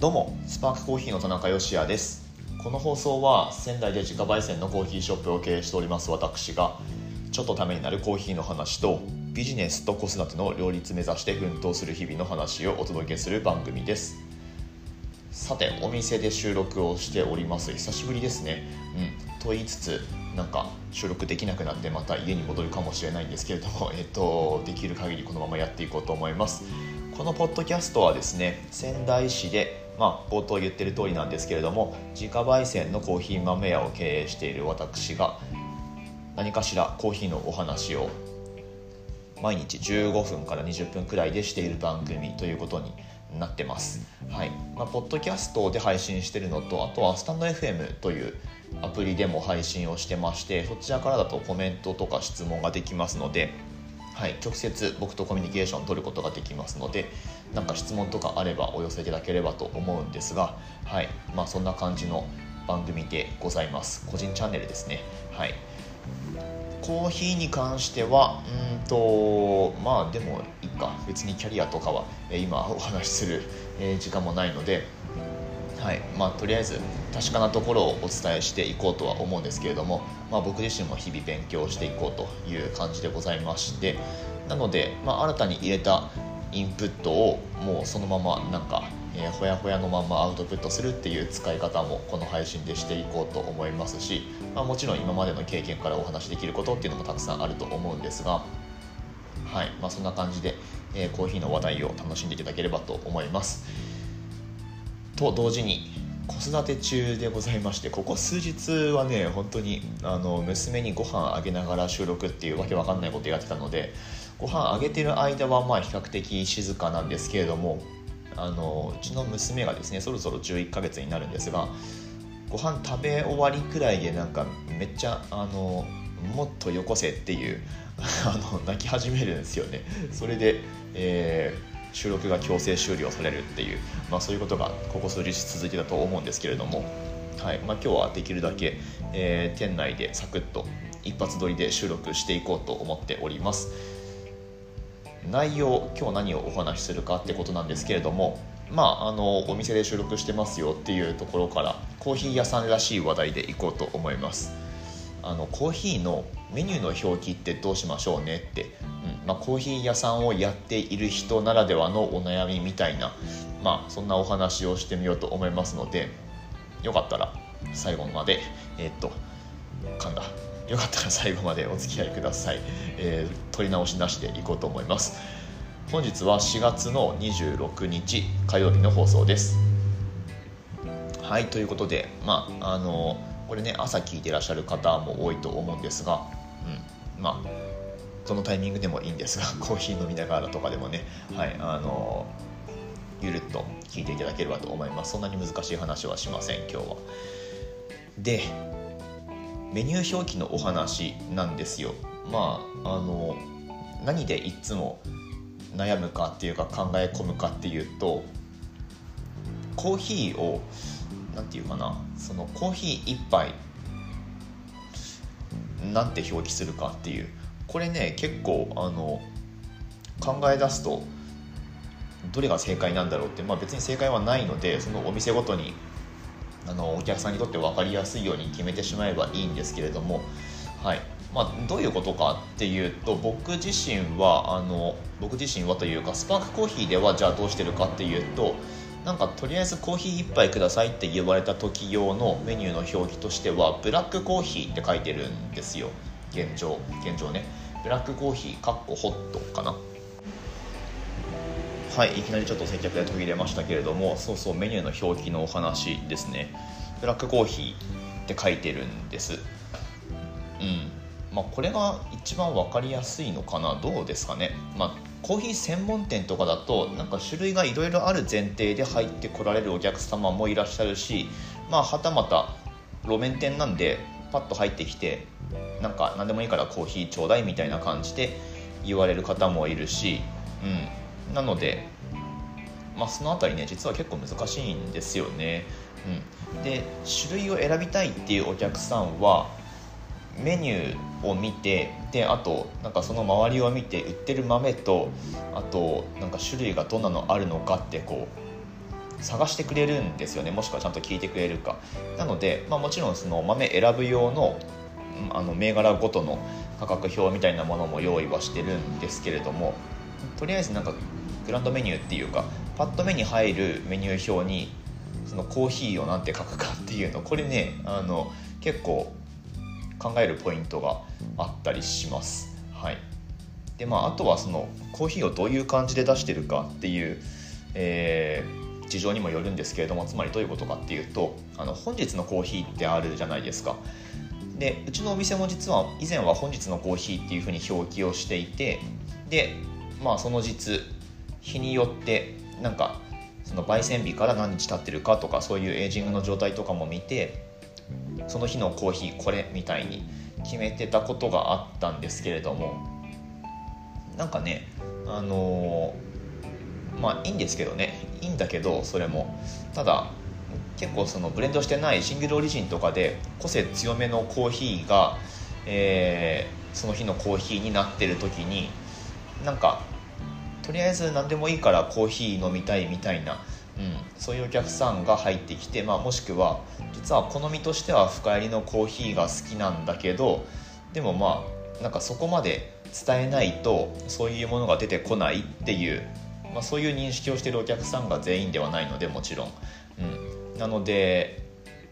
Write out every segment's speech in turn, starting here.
どうもスパークコーヒーの田中芳也です。この放送は仙台で自家焙煎のコーヒーショップを経営しております私がちょっとためになるコーヒーの話とビジネスと子育ての両立目指して奮闘する日々の話をお届けする番組です。さてお店で収録をしております。久しぶりですね。うん。と言いつつなんか収録できなくなってまた家に戻るかもしれないんですけれども、えっと、できる限りこのままやっていこうと思います。このポッドキャストはですね仙台市でまあ、冒頭言ってる通りなんですけれども自家焙煎のコーヒー豆屋を経営している私が何かしらコーヒーのお話を毎日15分から20分くらいでしている番組ということになってます。はいまあ、ポッドキャストで配信してるのとあとはスタンド FM というアプリでも配信をしてましてそちらからだとコメントとか質問ができますので、はい、直接僕とコミュニケーションを取ることができますので何か質問とかあればお寄せいただければと思うんですが、はい。まあ、そんな感じの番組でございます。個人チャンネルですね。はい。コーヒーに関してはうんとまあでもいいか。別にキャリアとかは今お話しする時間もないのではいまあ、とりあえず確かなところをお伝えしていこうとは思うんですけれども、まあ、僕自身も日々勉強していこうという感じでございましてなので、まあ、新たに入れたインプットをもうそのままなんか、えー、ほやほやのままアウトプットするっていう使い方もこの配信でしていこうと思いますし、まあ、もちろん今までの経験からお話しできることっていうのもたくさんあると思うんですが、はいまあ、そんな感じで、えー、コーヒーの話題を楽しんでいただければと思います。と同時に子育て中でございましてここ数日はね本当にあの娘にご飯あげながら収録っていうわけわかんないことやってたのでご飯あげてる間はまあ比較的静かなんですけれどもあのうちの娘がですねそろそろ11ヶ月になるんですがご飯食べ終わりくらいでなんかめっちゃあのもっとよこせっていうあの泣き始めるんですよね。それで、えー、収録が強制終了されるっていう、まあ、そういうことがここ数日続いてたと思うんですけれども、はいまあ、今日はできるだけ、えー、店内でサクッと一発撮りで収録していこうと思っております。内容今日何をお話しするかってことなんですけれどもまああのお店で収録してますよっていうところからコーヒー屋さんらしい話題でいこうと思いますあのコーヒーのメニューの表記ってどうしましょうねって、まあ、コーヒー屋さんをやっている人ならではのお悩みみたいな、まあ、そんなお話をしてみようと思いますのでよかったら最後までえー、っと噛んだ。よかったら最後までお付き合いください、えー、取り直しなしでいこうと思います。本日は4月の26日火曜日の放送です。はいということでまああのこれね朝聞いてらっしゃる方も多いと思うんですが、うん、まあどのタイミングでもいいんですが コーヒー飲みながらとかでもね。はいあのゆるっと聞いていただければと思います。そんなに難しい話はしません今日は。でメニュー表記のお話なんですよ。まああの何でいつも悩むかっていうか考え込むかっていうとコーヒーを何て言うかなそのコーヒー1杯なんて表記するかっていうこれね結構あの考え出すとどれが正解なんだろうって、まあ、別に正解はないのでそのお店ごとにあのお客さんにとって分かりやすいように決めてしまえばいいんですけれども、はい。まあ、どういうことかっていうと僕自身はあの僕自身はというかスパークコーヒーではじゃあどうしてるかっていうとなんかとりあえずコーヒー1杯くださいって言われた時用のメニューの表記としてはブラックコーヒーって書いてるんですよ。現状。現状ね。ブラックコーヒーかっこホットかな。はいいきなりちょっと接客で途切れましたけれどもそうそうメニューの表記のお話ですね。ブラックコーヒーって書いてるんです。うん。まあこれが一番分かりやすいのかな？どうですかね？まあコーヒー専門店とかだとなんか種類がいろいろある前提で入ってこられるお客様もいらっしゃるしまあはたまた路面店なんでパッと入ってきてなんか何でもいいからコーヒーちょうだいみたいな感じで言われる方もいるし、うん、なので、まあ、その辺りね実は結構難しいんですよね。うん、で種類を選びたいっていうお客さんはメニューを見てであとなんかその周りを見て売ってる豆とあとなんか種類がどんなのあるのかってこう探してくれるんですよね。もしくはちゃんと聞いてくれるか。なので、まあ、もちろんその豆選ぶ用のあの銘柄ごとの価格表みたいなものも用意はしてるんですけれどもとりあえずなんかグランドメニューっていうかパッと目に入るメニュー表にそのコーヒーを何て書くかっていうのこれねあの結構考えるポイントがあったりします。はい、でまああとはそのコーヒーをどういう感じで出してるかっていう、えー、事情にもよるんですけれどもつまりどういうことかっていうとあの本日のコーヒーってあるじゃないですか。でうちのお店も実は以前は本日のコーヒーっていうふうに表記をしていてでまあその実日によってなんかその焙煎日から何日経ってるかとかそういうエイジングの状態とかも見てその日のコーヒーこれみたいに決めてたことがあったんですけれどもなんかねあのー、まあいいんですけどね。いいんだけどそれも。ただ結構そのブレンドしてないシングルオリジンとかで個性強めのコーヒーが、えー、その日のコーヒーになってる時になんかとりあえず何でもいいからコーヒー飲みたいみたいな、うん、そういうお客さんが入ってきて、まあ、もしくは実は好みとしては深入りのコーヒーが好きなんだけどでもまあなんかそこまで伝えないとそういうものが出てこないっていう、まあ、そういう認識をしてるお客さんが全員ではないのでもちろん、うん、なので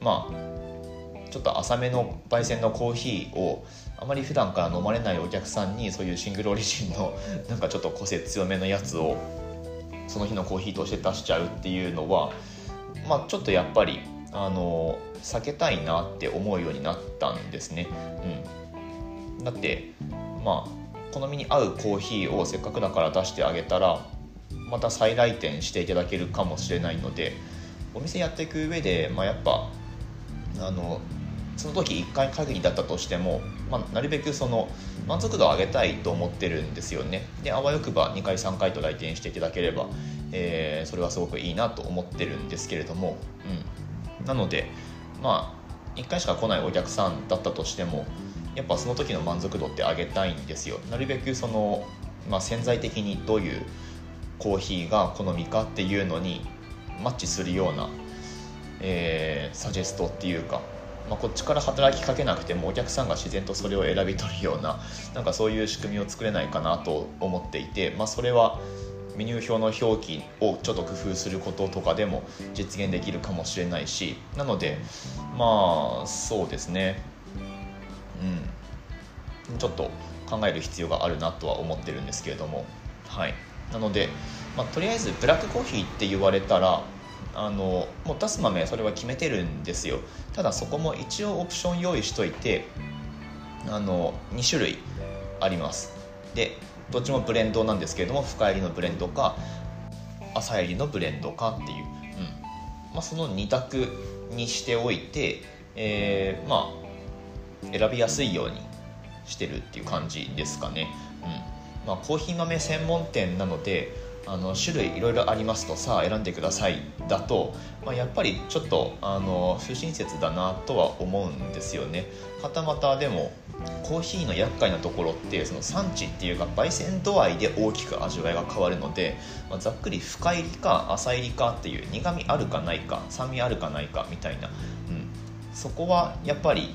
まあちょっと浅めの焙煎のコーヒーをあまり普段から飲まれないお客さんにそういうシングルオリジンの なんかちょっと個性強めのやつをその日のコーヒーとして出しちゃうっていうのはまあちょっとやっぱりあの避けたいなって思うようになったんですね。うん、だってまあ好みに合うコーヒーをせっかくだから出してあげたらまた再来店していただけるかもしれないのでお店やっていく上で、まあ、やっぱあのその時1回限りだったとしても、まあ、なるべくその満足度を上げたいと思ってるんですよね。であわよくば2回3回と来店していただければ、えー、それはすごくいいなと思ってるんですけれども、うん、なのでまあ1回しか来ないお客さんだったとしてもやっぱその時の満足度って上げたいんですよ。なるべくその、まあ、潜在的にどういうコーヒーが好みかっていうのにマッチするような、えー、サジェストっていうかまあ、こっちから働きかけなくてもお客さんが自然とそれを選び取るようななんかそういう仕組みを作れないかなと思っていて、まあ、それはメニュー表の表記をちょっと工夫することとかでも実現できるかもしれないしなのでまあそうですね。うん。ちょっと考える必要があるなとは思ってるんですけれども。はい。なので、まあ、とりあえずブラックコーヒーって言われたらあのもう出す豆それは決めてるんですよ。ただそこも一応オプション用意しといてあの2種類あります。でどっちもブレンドなんですけれども深入りのブレンドか浅入りのブレンドかっていう、うん。まあ、その2択にしておいて、えー、まあ選びやすいようにしてるっていう感じですかね、うん。まあ、コーヒー豆専門店なのであの種類いろいろありますとさあ選んでください。だと、まあ、やっぱりちょっとあの不親切だなとは思うんですよね。はたまたでもコーヒーの厄介なところってその産地っていうか焙煎度合いで大きく味わいが変わるので、まあ、ざっくり深入りか浅入りかっていう苦みあるかないか酸味あるかないかみたいな、うん、そこはやっぱり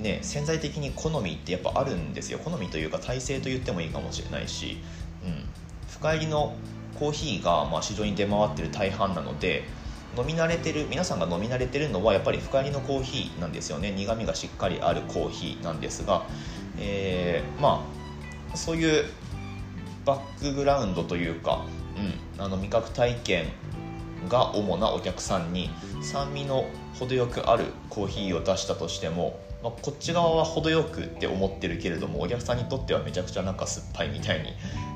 ね潜在的に好みってやっぱあるんですよ。好みというか体制と言ってもいいかもしれないし、うん、深入りのコーヒーがまあ市場に出回ってる大半なので飲み慣れてる皆さんが飲み慣れてるのはやっぱり深入りのコーヒーなんですよね。苦みがしっかりあるコーヒーなんですが、えー、まあそういうバックグラウンドというか、うん、あの味覚体験が主なお客さんに酸味の程よくあるコーヒーを出したとしてもまあ、こっち側は程よくって思ってるけれどもお客さんにとってはめちゃくちゃなんか酸っぱいみたいに、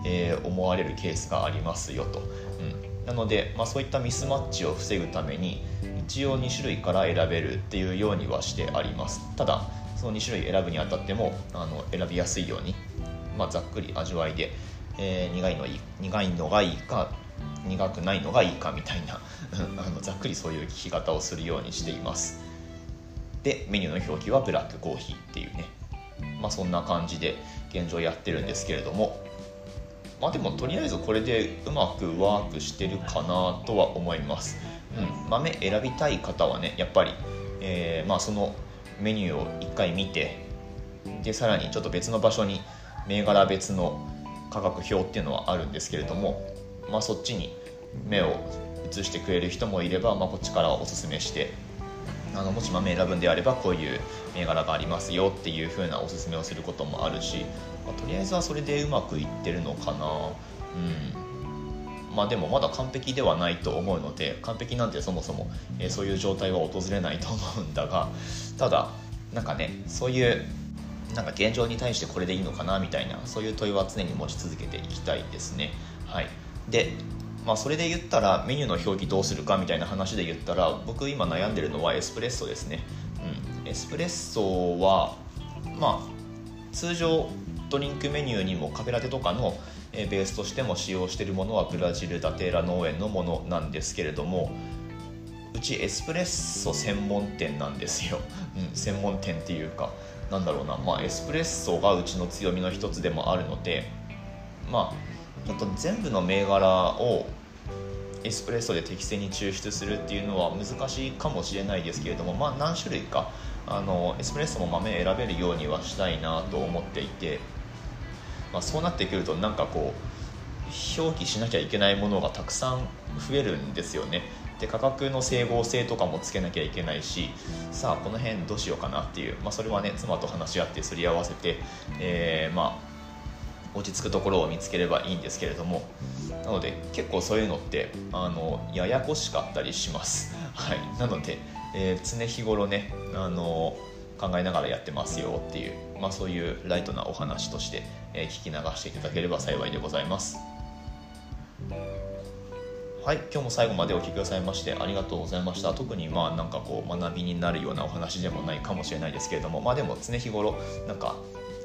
えー、思われるケースがありますよと、うん、なので、まあ、そういったミスマッチを防ぐために一応2種類から選べるっていうようにはしてあります。ただその2種類選ぶにあたってもあの選びやすいように、まあ、ざっくり味わいで、えー、苦いのいい苦いのがいいか苦くないのがいいかみたいな あのざっくりそういう聞き方をするようにしています。でメニューの表記はブラックコーヒーっていうね。まあそんな感じで現状やってるんですけれども。まあでもとりあえずこれでうまくワークしてるかなとは思います。うん、豆選びたい方はねやっぱり、えー、まあ、そのメニューを1回見てでさらにちょっと別の場所に銘柄別の価格表っていうのはあるんですけれども、まあ、そっちに目を移してくれる人もいれば、まあ、こっちからおすすめしてあのもし豆選ぶんであればこういう銘柄がありますよっていう風なおすすめをすることもあるし、まあ、とりあえずはそれでうまくいってるのかな。うん。まあでもまだ完璧ではないと思うので完璧なんてそもそも、えー、そういう状態は訪れないと思うんだがただなんかねそういうなんか現状に対してこれでいいのかなみたいなそういう問いは常に持ち続けていきたいですね。はい。でまあ、それで言ったらメニューの表記どうするかみたいな話で言ったら僕今悩んでるのはエスプレッソですね、うん、エスプレッソはまあ通常ドリンクメニューにもカフェラテとかのベースとしても使用しているものはブラジルダテーラ農園のものなんですけれどもうちエスプレッソ専門店なんですよ、うん、専門店っていうかなんだろうな、まあ、エスプレッソがうちの強みの一つでもあるのでまあちょっと全部の銘柄をエスプレッソで適正に抽出するっていうのは難しいかもしれないですけれども、まあ、何種類かあのエスプレッソも豆選べるようにはしたいなと思っていて、まあ、そうなってくるとなんかこう表記しなきゃいけないものがたくさん増えるんですよね。で価格の整合性とかもつけなきゃいけないしさあこの辺どうしようかなっていう、まあ、それはね妻と話し合ってすり合わせて、えー、まあ落ち着くところを見つければいいんですけれども。なので結構そういうのってあのややこしかったりします、はい、なので、えー、常日頃ねあの考えながらやってますよっていう、まあ、そういうライトなお話として、えー、聞き流していただければ幸いでございます。はい。今日も最後までお聴きくださいましてありがとうございました。特にまあなんかこう学びになるようなお話でもないかもしれないですけれどもまあでも常日頃なんか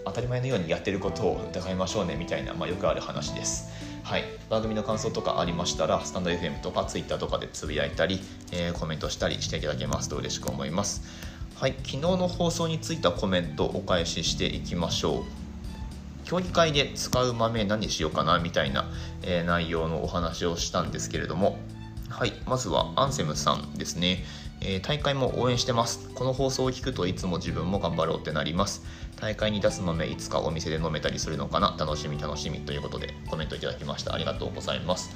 当たり前のようにやってることを疑いましょうねみたいな、まあ、よくある話です。はい、番組の感想とかありましたらスタンド FM とか Twitter とかでつぶやいたり、えー、コメントしたりしていただけますと嬉しく思います。はい、昨日の放送についたコメントお返ししていきましょう。競技会で使う豆何しようかなみたいな、えー、内容のお話をしたんですけれども、はい、まずはアンセムさんですね。えー、大会も応援してます。この放送を聞くといつも自分も頑張ろうってなります。大会に出す豆いつかお店で飲めたりするのかな？楽しみ楽しみということでコメントいただきました。ありがとうございます、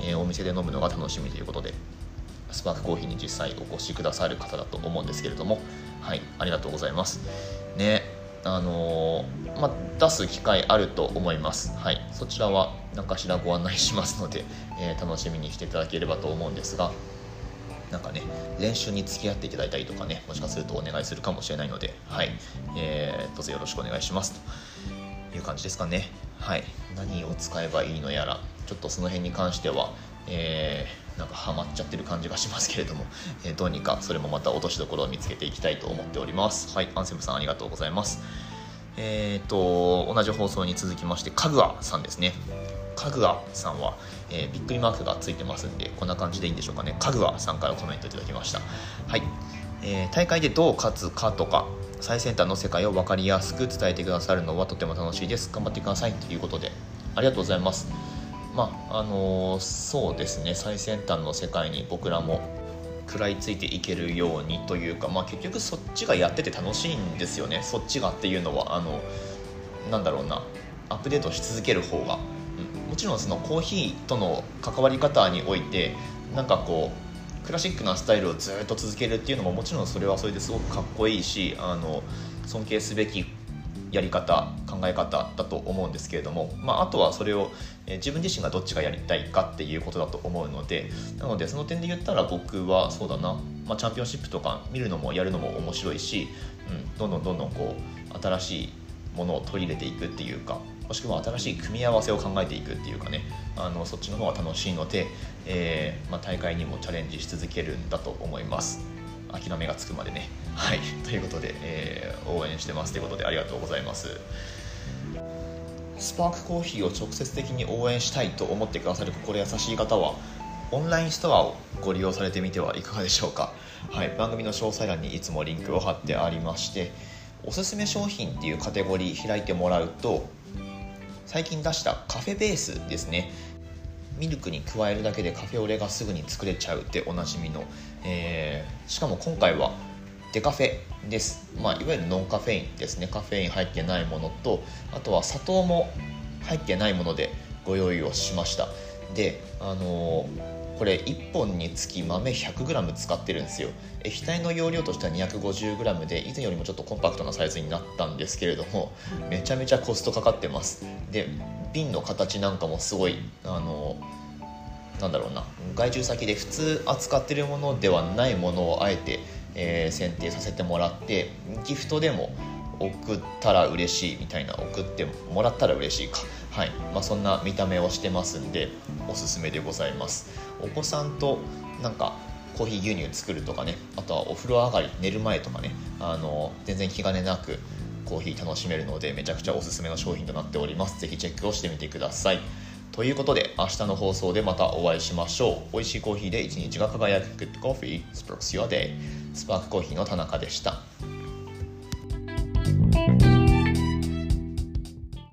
えー、お店で飲むのが楽しみということでスパークコーヒーに実際お越しくださる方だと思うんですけれども。はいありがとうございます。ねあのー、ま、出す機会あると思います。はいそちらは何かしらご案内しますので、えー、楽しみにしていただければと思うんですが。なんかね練習に付き合っていただいたりとかねもしかするとお願いするかもしれないのではい、えー、どうぞよろしくお願いします。という感じですかね。はい。何を使えばいいのやらちょっとその辺に関してはえー、なんかハマっちゃってる感じがしますけれども、えー、どうにかそれもまた落としどころを見つけていきたいと思っております。はい。アンセムさんありがとうございます。えーと、同じ放送に続きまして、かぐわさんですね。かぐわさんは、えー、びっくりマークがついてますんで、こんな感じでいいんでしょうかね。かぐわさんからコメントいただきました。はい。えー、大会でどう勝つかとか、最先端の世界を分かりやすく伝えてくださるのはとても楽しいです。頑張ってくださいということで、ありがとうございます。まあ、あのー、そうですね、最先端の世界に僕らも食らいついていけるようにというか、まあ、結局そっちがやってて楽しいんですよねそっちがっていうのはあのなんだろうなアップデートし続ける方が、もちろんそのコーヒーとの関わり方においてなんかこうクラシックなスタイルをずっと続けるっていうのももちろんそれはそれですごくかっこいいしあの尊敬すべきやり方考え方だと思うんですけれども、まあ、あとはそれを、え自分自身がどっちがやりたいかっていうことだと思うのでなのでその点で言ったら僕はそうだな、まあ、チャンピオンシップとか見るのもやるのも面白いし、うん、どんどんどんどんこう新しいものを取り入れていくっていうかもしくは新しい組み合わせを考えていくっていうかねあのそっちの方が楽しいので、えー、まあ、大会にもチャレンジし続けるんだと思います。諦めがつくまでね。はい。ということで、えー、応援してますということでありがとうございます。スパークコーヒーを直接的に応援したいと思ってくださる心優しい方はオンラインストアをご利用されてみてはいかがでしょうか、はい、番組の詳細欄にいつもリンクを貼ってありましておすすめ商品っていうカテゴリー開いてもらうと最近出したカフェベースですね。ミルクに加えるだけでカフェオレがすぐに作れちゃうっておなじみの、えー、しかも今回はデカフェです、まあ、いわゆるノンカフェインですね。カフェイン入ってないものとあとは砂糖も入ってないものでご用意をしました。であのーこれ1本につき豆 100g 使ってるんですよ。液体の容量としては 250g で以前よりもちょっとコンパクトなサイズになったんですけれどもめちゃめちゃコストかかってます。で瓶の形なんかもすごいあのなんだろうな外注先で普通扱ってるものではないものをあえて、えー、選定させてもらってギフトでも送ったら嬉しいみたいな送ってもらったら嬉しいか。はい。まあ、そんな見た目をしてますんでおすすめでございます。お子さんとなんかコーヒー牛乳作るとかねあとはお風呂上がり寝る前とかねあの全然気兼ねなくコーヒー楽しめるのでめちゃくちゃおすすめの商品となっております。是非チェックをしてみてください。ということで明日の放送でまたお会いしましょう。美味しいコーヒーで一日が輝く。Good Coffee. Sparks Your Day. スパークコーヒーの田中でした。